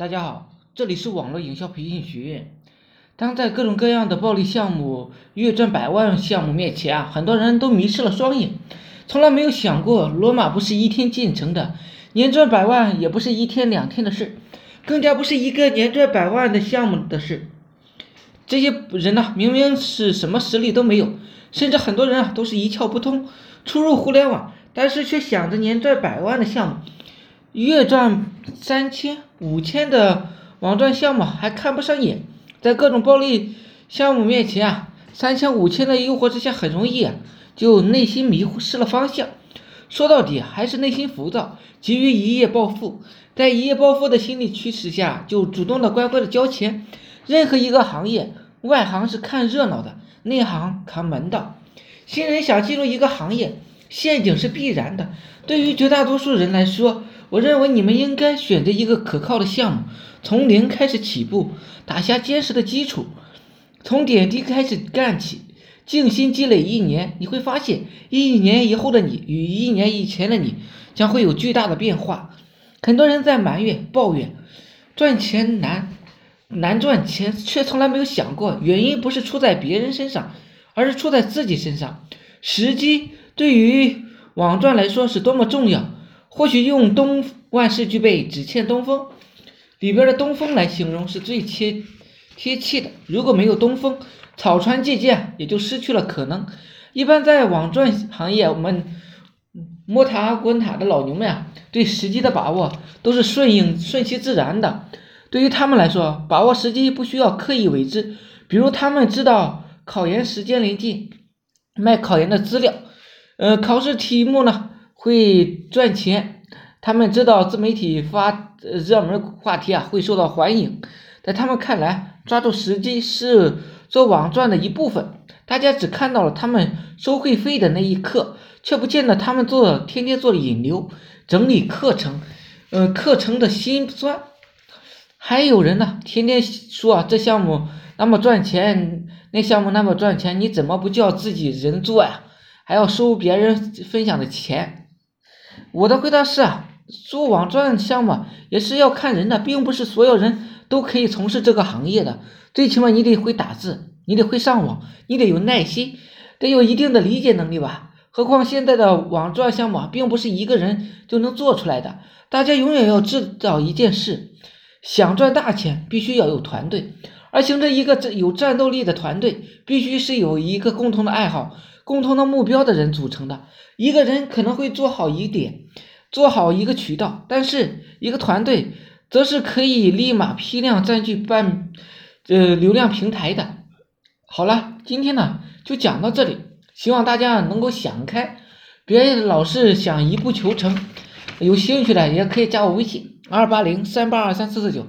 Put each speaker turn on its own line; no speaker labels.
大家好，这里是网络营销培训学院。当在各种各样的暴利项目、月赚百万项目面前啊，很多人都迷失了双眼，从来没有想过罗马不是一天建成的，年赚百万也不是一天两天的事，更加不是一个年赚百万的项目的事。这些人呢，明明是什么实力都没有，甚至很多人啊都是一窍不通，初入互联网，但是却想着年赚百万的项目。月赚三千、五千的网赚项目还看不上眼，在各种暴利项目面前啊，三千、五千的诱惑之下，很容易啊就内心迷糊失了方向。说到底还是内心浮躁，急于一夜暴富，在一夜暴富的心理驱使下，就主动的乖乖的交钱。任何一个行业，外行是看热闹的，内行看门道。新人想进入一个行业，陷阱是必然的。对于绝大多数人来说，我认为你们应该选择一个可靠的项目，从零开始起步，打下坚实的基础，从点滴开始干起，静心积累一年，你会发现一年以后的你与一年以前的你将会有巨大的变化。很多人在埋怨、抱怨赚钱难，难赚钱，却从来没有想过原因不是出在别人身上，而是出在自己身上。时机对于网赚来说是多么重要。或许用“东万事俱备，只欠东风”里边的“东风”来形容是最贴贴切的。如果没有东风，草船借箭也就失去了可能。一般在网赚行业，我们摸塔滚塔的老牛们啊，对时机的把握都是顺应、顺其自然的。对于他们来说，把握时机不需要刻意为之。比如，他们知道考研时间临近，卖考研的资料，呃，考试题目呢？会赚钱，他们知道自媒体发热门话题啊会受到欢迎，在他们看来，抓住时机是做网赚的一部分。大家只看到了他们收会费的那一刻，却不见得他们做天天做引流、整理课程，呃，课程的辛酸。还有人呢，天天说啊这项目那么赚钱，那项目那么赚钱，你怎么不叫自己人做呀？还要收别人分享的钱？我的回答是啊，做网赚项目也是要看人的，并不是所有人都可以从事这个行业的。最起码你得会打字，你得会上网，你得有耐心，得有一定的理解能力吧。何况现在的网赚项目并不是一个人就能做出来的。大家永远要知道一件事：想赚大钱，必须要有团队，而形成一个有战斗力的团队，必须是有一个共同的爱好。共同的目标的人组成的一个人可能会做好一点，做好一个渠道，但是一个团队则是可以立马批量占据半呃流量平台的。好了，今天呢就讲到这里，希望大家能够想开，别老是想一步求成。有兴趣的也可以加我微信二八零三八二三四四九。